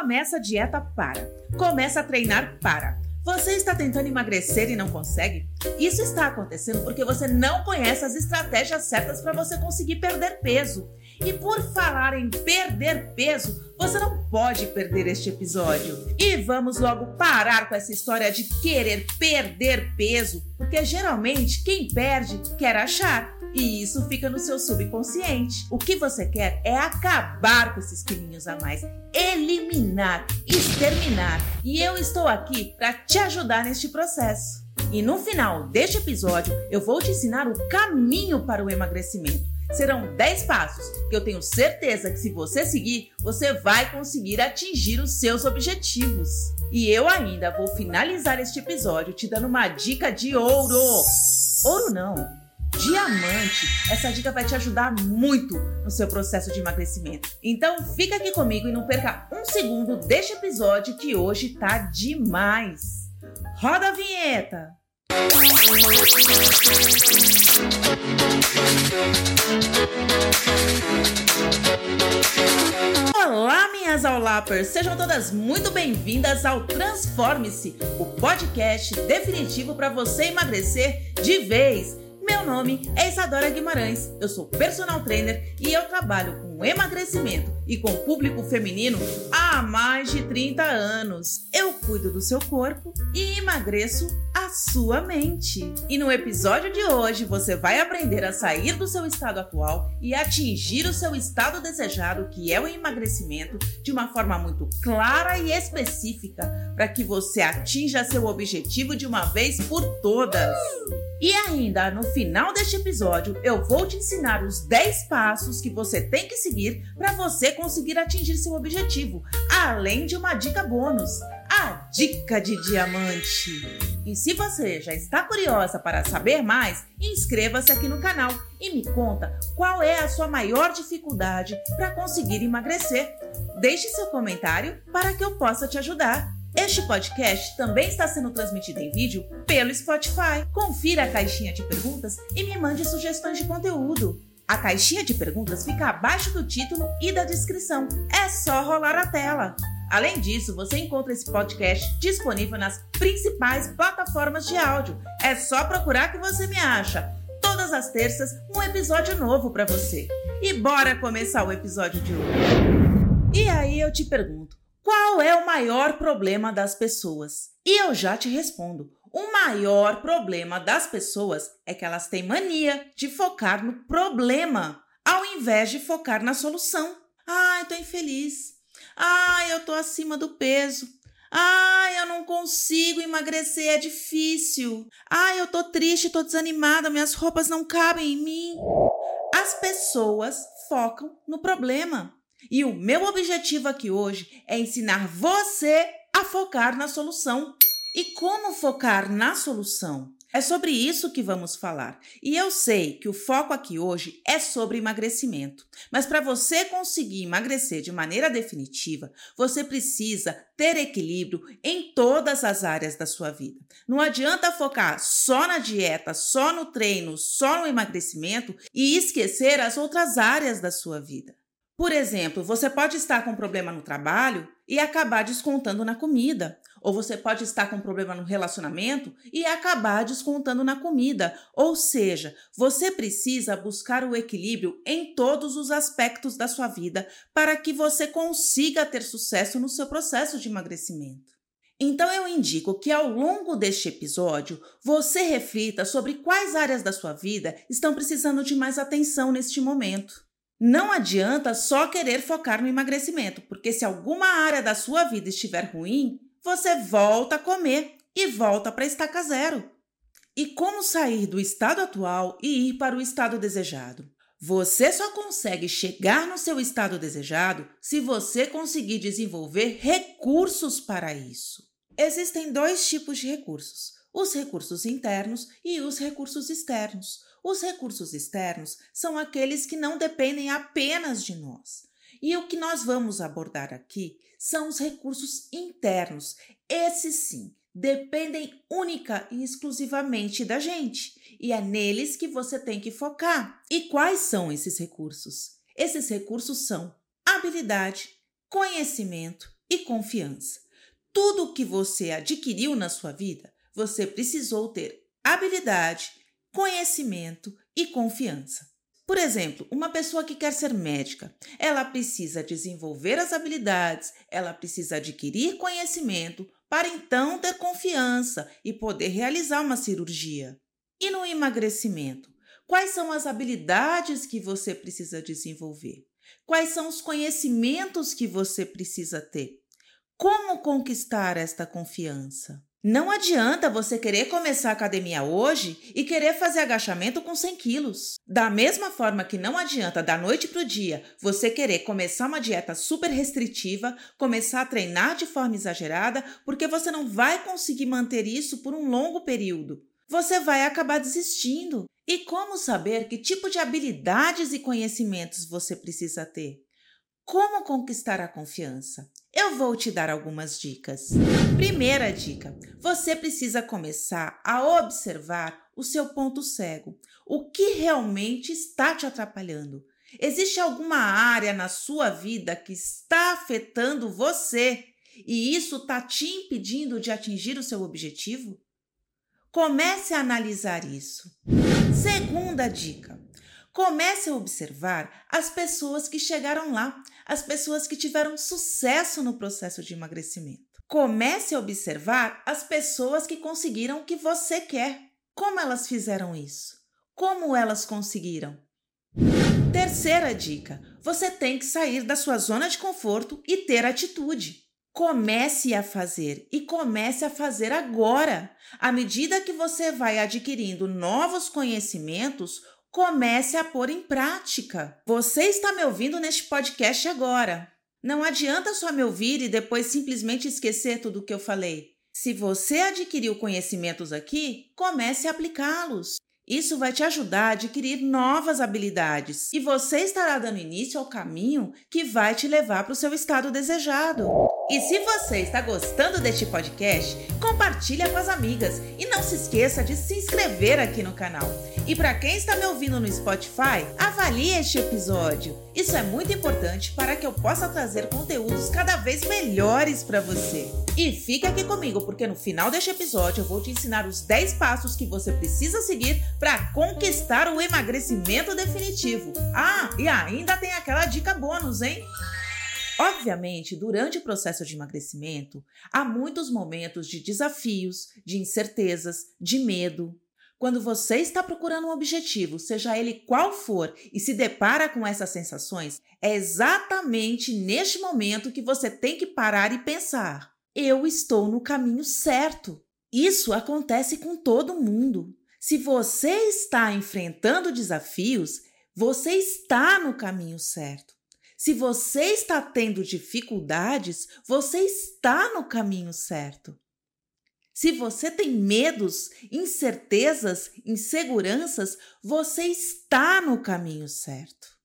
começa a dieta para. Começa a treinar para. Você está tentando emagrecer e não consegue? Isso está acontecendo porque você não conhece as estratégias certas para você conseguir perder peso. E por falar em perder peso, você não pode perder este episódio. E vamos logo parar com essa história de querer perder peso, porque geralmente quem perde quer achar. E isso fica no seu subconsciente. O que você quer é acabar com esses quilinhos a mais, eliminar, exterminar. E eu estou aqui para te ajudar neste processo. E no final deste episódio, eu vou te ensinar o caminho para o emagrecimento Serão 10 passos que eu tenho certeza que, se você seguir, você vai conseguir atingir os seus objetivos. E eu ainda vou finalizar este episódio te dando uma dica de ouro. Ouro não, diamante. Essa dica vai te ajudar muito no seu processo de emagrecimento. Então fica aqui comigo e não perca um segundo deste episódio que hoje tá demais. Roda a vinheta! Olá, minhas aulapers! Sejam todas muito bem-vindas ao Transforme-se, o podcast definitivo para você emagrecer de vez meu nome é Isadora Guimarães, eu sou personal trainer e eu trabalho com emagrecimento e com público feminino há mais de 30 anos. Eu cuido do seu corpo e emagreço sua mente. E no episódio de hoje você vai aprender a sair do seu estado atual e atingir o seu estado desejado, que é o emagrecimento, de uma forma muito clara e específica para que você atinja seu objetivo de uma vez por todas. E ainda no final deste episódio, eu vou te ensinar os 10 passos que você tem que seguir para você conseguir atingir seu objetivo, além de uma dica bônus, dica de diamante. E se você já está curiosa para saber mais, inscreva-se aqui no canal e me conta qual é a sua maior dificuldade para conseguir emagrecer. Deixe seu comentário para que eu possa te ajudar. Este podcast também está sendo transmitido em vídeo pelo Spotify. Confira a caixinha de perguntas e me mande sugestões de conteúdo. A caixinha de perguntas fica abaixo do título e da descrição. É só rolar a tela. Além disso, você encontra esse podcast disponível nas principais plataformas de áudio. É só procurar que você me acha. Todas as terças, um episódio novo para você. E bora começar o episódio de hoje. E aí eu te pergunto, qual é o maior problema das pessoas? E eu já te respondo. O maior problema das pessoas é que elas têm mania de focar no problema, ao invés de focar na solução. Ai, tô infeliz. Ai, eu tô acima do peso. Ai, eu não consigo emagrecer, é difícil. Ai, eu tô triste, tô desanimada, minhas roupas não cabem em mim. As pessoas focam no problema. E o meu objetivo aqui hoje é ensinar você a focar na solução. E como focar na solução? É sobre isso que vamos falar. E eu sei que o foco aqui hoje é sobre emagrecimento. Mas para você conseguir emagrecer de maneira definitiva, você precisa ter equilíbrio em todas as áreas da sua vida. Não adianta focar só na dieta, só no treino, só no emagrecimento e esquecer as outras áreas da sua vida. Por exemplo, você pode estar com um problema no trabalho e acabar descontando na comida. Ou você pode estar com um problema no relacionamento e acabar descontando na comida. Ou seja, você precisa buscar o equilíbrio em todos os aspectos da sua vida para que você consiga ter sucesso no seu processo de emagrecimento. Então eu indico que ao longo deste episódio você reflita sobre quais áreas da sua vida estão precisando de mais atenção neste momento. Não adianta só querer focar no emagrecimento, porque se alguma área da sua vida estiver ruim, você volta a comer e volta para estaca zero. E como sair do estado atual e ir para o estado desejado? Você só consegue chegar no seu estado desejado se você conseguir desenvolver recursos para isso. Existem dois tipos de recursos: os recursos internos e os recursos externos. Os recursos externos são aqueles que não dependem apenas de nós. E o que nós vamos abordar aqui são os recursos internos. Esses sim dependem única e exclusivamente da gente, e é neles que você tem que focar. E quais são esses recursos? Esses recursos são habilidade, conhecimento, e confiança. Tudo o que você adquiriu na sua vida, você precisou ter habilidade, conhecimento e confiança. Por exemplo, uma pessoa que quer ser médica, ela precisa desenvolver as habilidades, ela precisa adquirir conhecimento para então ter confiança e poder realizar uma cirurgia. E no emagrecimento, quais são as habilidades que você precisa desenvolver? Quais são os conhecimentos que você precisa ter? Como conquistar esta confiança? Não adianta você querer começar a academia hoje e querer fazer agachamento com 100 quilos. Da mesma forma que não adianta da noite para o dia você querer começar uma dieta super restritiva, começar a treinar de forma exagerada, porque você não vai conseguir manter isso por um longo período. Você vai acabar desistindo. E como saber que tipo de habilidades e conhecimentos você precisa ter? Como conquistar a confiança? Eu vou te dar algumas dicas. Primeira dica: você precisa começar a observar o seu ponto cego. O que realmente está te atrapalhando? Existe alguma área na sua vida que está afetando você e isso está te impedindo de atingir o seu objetivo? Comece a analisar isso. Segunda dica: comece a observar as pessoas que chegaram lá, as pessoas que tiveram sucesso no processo de emagrecimento. Comece a observar as pessoas que conseguiram o que você quer. Como elas fizeram isso? Como elas conseguiram? Terceira dica: você tem que sair da sua zona de conforto e ter atitude. Comece a fazer e comece a fazer agora. À medida que você vai adquirindo novos conhecimentos, comece a pôr em prática. Você está me ouvindo neste podcast agora. Não adianta só me ouvir e depois simplesmente esquecer tudo o que eu falei. Se você adquiriu conhecimentos aqui, comece a aplicá-los. Isso vai te ajudar a adquirir novas habilidades e você estará dando início ao caminho que vai te levar para o seu estado desejado. E se você está gostando deste podcast, compartilha com as amigas e não se esqueça de se inscrever aqui no canal. E para quem está me ouvindo no Spotify, avalie este episódio. Isso é muito importante para que eu possa trazer conteúdos cada vez melhores para você. E fica aqui comigo, porque no final deste episódio eu vou te ensinar os 10 passos que você precisa seguir para conquistar o emagrecimento definitivo. Ah, e ainda tem aquela dica bônus, hein? Obviamente, durante o processo de emagrecimento, há muitos momentos de desafios, de incertezas, de medo. Quando você está procurando um objetivo, seja ele qual for, e se depara com essas sensações, é exatamente neste momento que você tem que parar e pensar: eu estou no caminho certo. Isso acontece com todo mundo. Se você está enfrentando desafios, você está no caminho certo. Se você está tendo dificuldades, você está no caminho certo. Se você tem medos, incertezas, inseguranças, você está no caminho certo.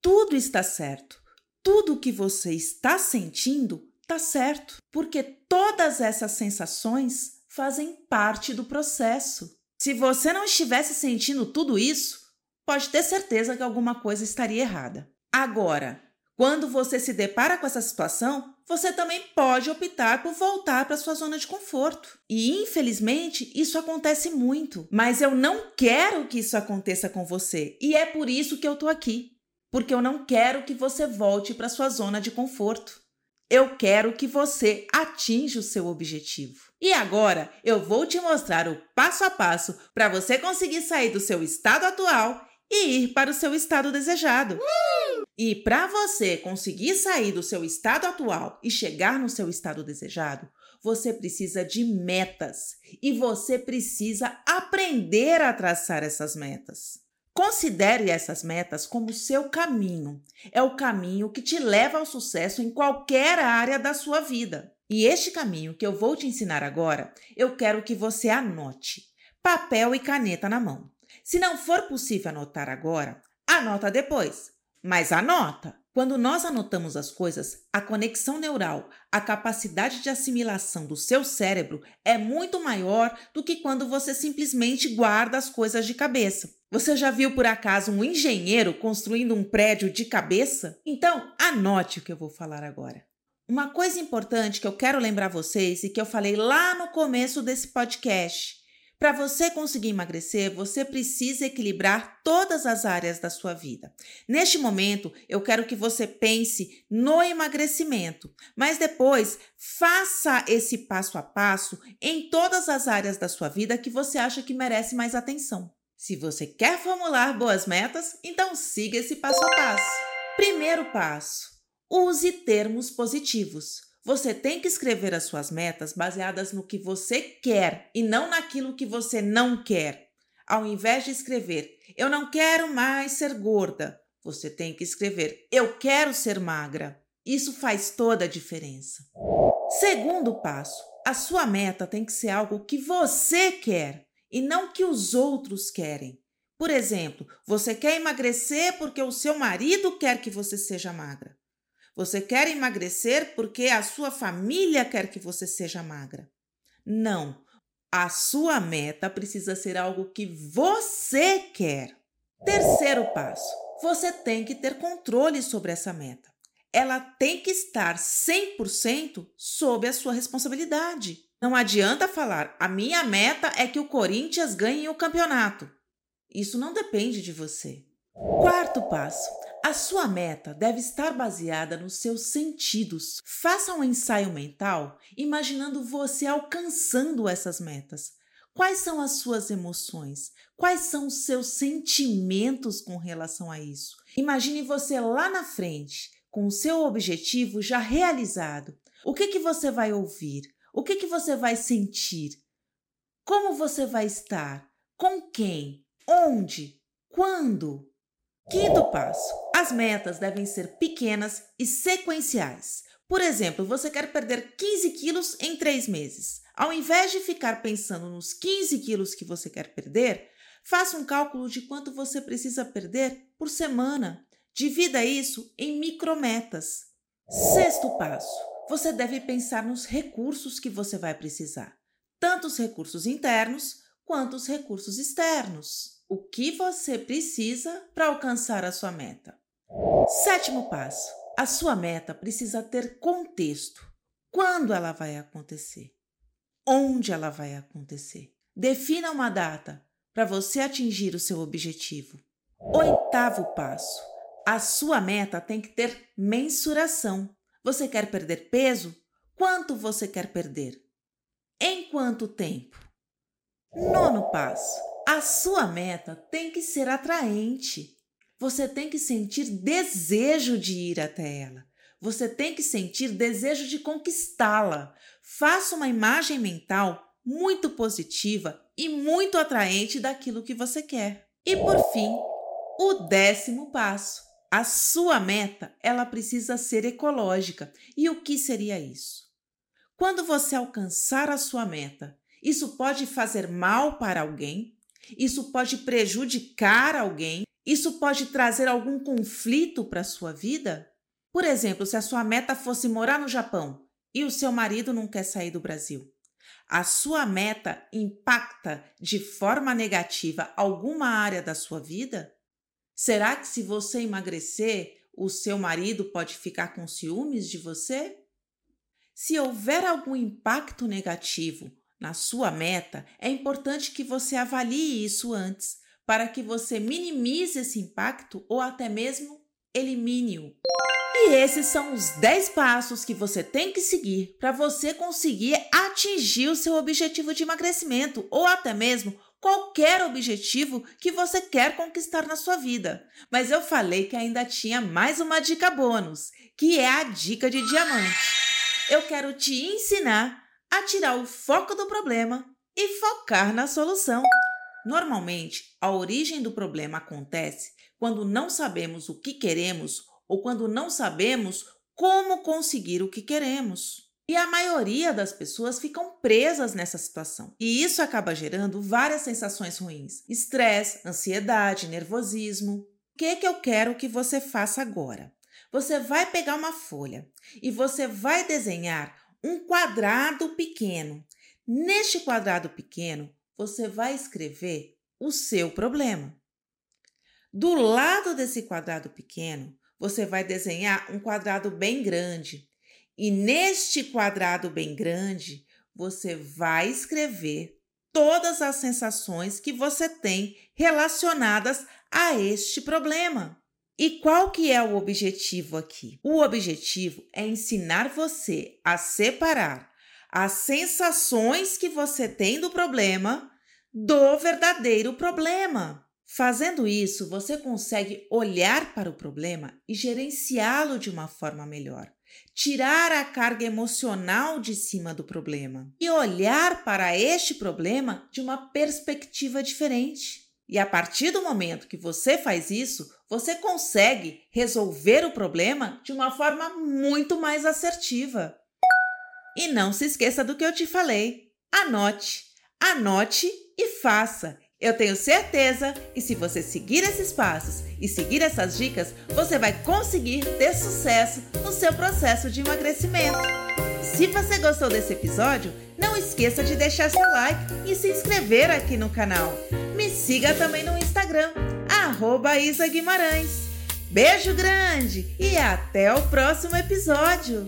Tudo está certo. Tudo o que você está sentindo está certo, porque todas essas sensações fazem parte do processo. Se você não estivesse sentindo tudo isso, pode ter certeza que alguma coisa estaria errada. Agora, quando você se depara com essa situação, você também pode optar por voltar para sua zona de conforto. E infelizmente, isso acontece muito, mas eu não quero que isso aconteça com você, e é por isso que eu tô aqui, porque eu não quero que você volte para sua zona de conforto. Eu quero que você atinja o seu objetivo. E agora eu vou te mostrar o passo a passo para você conseguir sair do seu estado atual e ir para o seu estado desejado. Uh! E para você conseguir sair do seu estado atual e chegar no seu estado desejado, você precisa de metas e você precisa aprender a traçar essas metas. Considere essas metas como seu caminho. É o caminho que te leva ao sucesso em qualquer área da sua vida. E este caminho que eu vou te ensinar agora, eu quero que você anote. Papel e caneta na mão. Se não for possível anotar agora, anota depois. Mas anota! Quando nós anotamos as coisas, a conexão neural, a capacidade de assimilação do seu cérebro é muito maior do que quando você simplesmente guarda as coisas de cabeça. Você já viu por acaso um engenheiro construindo um prédio de cabeça? Então, anote o que eu vou falar agora. Uma coisa importante que eu quero lembrar vocês e que eu falei lá no começo desse podcast. Para você conseguir emagrecer, você precisa equilibrar todas as áreas da sua vida. Neste momento, eu quero que você pense no emagrecimento, mas depois faça esse passo a passo em todas as áreas da sua vida que você acha que merece mais atenção. Se você quer formular boas metas, então siga esse passo a passo. Primeiro passo: use termos positivos. Você tem que escrever as suas metas baseadas no que você quer e não naquilo que você não quer. Ao invés de escrever, eu não quero mais ser gorda, você tem que escrever, eu quero ser magra. Isso faz toda a diferença. Segundo passo, a sua meta tem que ser algo que você quer e não que os outros querem. Por exemplo, você quer emagrecer porque o seu marido quer que você seja magra. Você quer emagrecer porque a sua família quer que você seja magra. Não. A sua meta precisa ser algo que você quer. Terceiro passo: você tem que ter controle sobre essa meta. Ela tem que estar 100% sob a sua responsabilidade. Não adianta falar: a minha meta é que o Corinthians ganhe o campeonato. Isso não depende de você. Quarto passo: a sua meta deve estar baseada nos seus sentidos. Faça um ensaio mental imaginando você alcançando essas metas. Quais são as suas emoções? Quais são os seus sentimentos com relação a isso? Imagine você lá na frente, com o seu objetivo já realizado. O que, que você vai ouvir? O que, que você vai sentir? Como você vai estar? Com quem? Onde? Quando? Quinto passo: as metas devem ser pequenas e sequenciais. Por exemplo, você quer perder 15 quilos em três meses. Ao invés de ficar pensando nos 15 quilos que você quer perder, faça um cálculo de quanto você precisa perder por semana. Divida isso em micrometas. Sexto passo: você deve pensar nos recursos que você vai precisar, tanto os recursos internos quanto os recursos externos o que você precisa para alcançar a sua meta. Sétimo passo: a sua meta precisa ter contexto. Quando ela vai acontecer? Onde ela vai acontecer? Defina uma data para você atingir o seu objetivo. Oitavo passo: a sua meta tem que ter mensuração. Você quer perder peso? Quanto você quer perder? Em quanto tempo? Nono passo: a sua meta tem que ser atraente. Você tem que sentir desejo de ir até ela. Você tem que sentir desejo de conquistá-la. Faça uma imagem mental muito positiva e muito atraente daquilo que você quer. E por fim, o décimo passo. A sua meta, ela precisa ser ecológica. E o que seria isso? Quando você alcançar a sua meta, isso pode fazer mal para alguém? Isso pode prejudicar alguém? Isso pode trazer algum conflito para sua vida? Por exemplo, se a sua meta fosse morar no Japão e o seu marido não quer sair do Brasil. A sua meta impacta de forma negativa alguma área da sua vida? Será que se você emagrecer, o seu marido pode ficar com ciúmes de você? Se houver algum impacto negativo na sua meta, é importante que você avalie isso antes, para que você minimize esse impacto ou até mesmo elimine-o. E esses são os 10 passos que você tem que seguir para você conseguir atingir o seu objetivo de emagrecimento ou até mesmo qualquer objetivo que você quer conquistar na sua vida. Mas eu falei que ainda tinha mais uma dica bônus, que é a dica de diamante. Eu quero te ensinar a tirar o foco do problema e focar na solução. Normalmente, a origem do problema acontece quando não sabemos o que queremos ou quando não sabemos como conseguir o que queremos. E a maioria das pessoas ficam presas nessa situação. E isso acaba gerando várias sensações ruins: estresse, ansiedade, nervosismo. O que, que eu quero que você faça agora? Você vai pegar uma folha e você vai desenhar um quadrado pequeno. Neste quadrado pequeno, você vai escrever o seu problema. Do lado desse quadrado pequeno, você vai desenhar um quadrado bem grande. E neste quadrado bem grande, você vai escrever todas as sensações que você tem relacionadas a este problema. E qual que é o objetivo aqui? O objetivo é ensinar você a separar as sensações que você tem do problema do verdadeiro problema. Fazendo isso, você consegue olhar para o problema e gerenciá-lo de uma forma melhor. Tirar a carga emocional de cima do problema e olhar para este problema de uma perspectiva diferente. E a partir do momento que você faz isso, você consegue resolver o problema de uma forma muito mais assertiva. E não se esqueça do que eu te falei. Anote, anote e faça. Eu tenho certeza que se você seguir esses passos e seguir essas dicas, você vai conseguir ter sucesso no seu processo de emagrecimento. Se você gostou desse episódio, não esqueça de deixar seu like e se inscrever aqui no canal. Siga também no Instagram, arroba Isa Guimarães. Beijo grande e até o próximo episódio!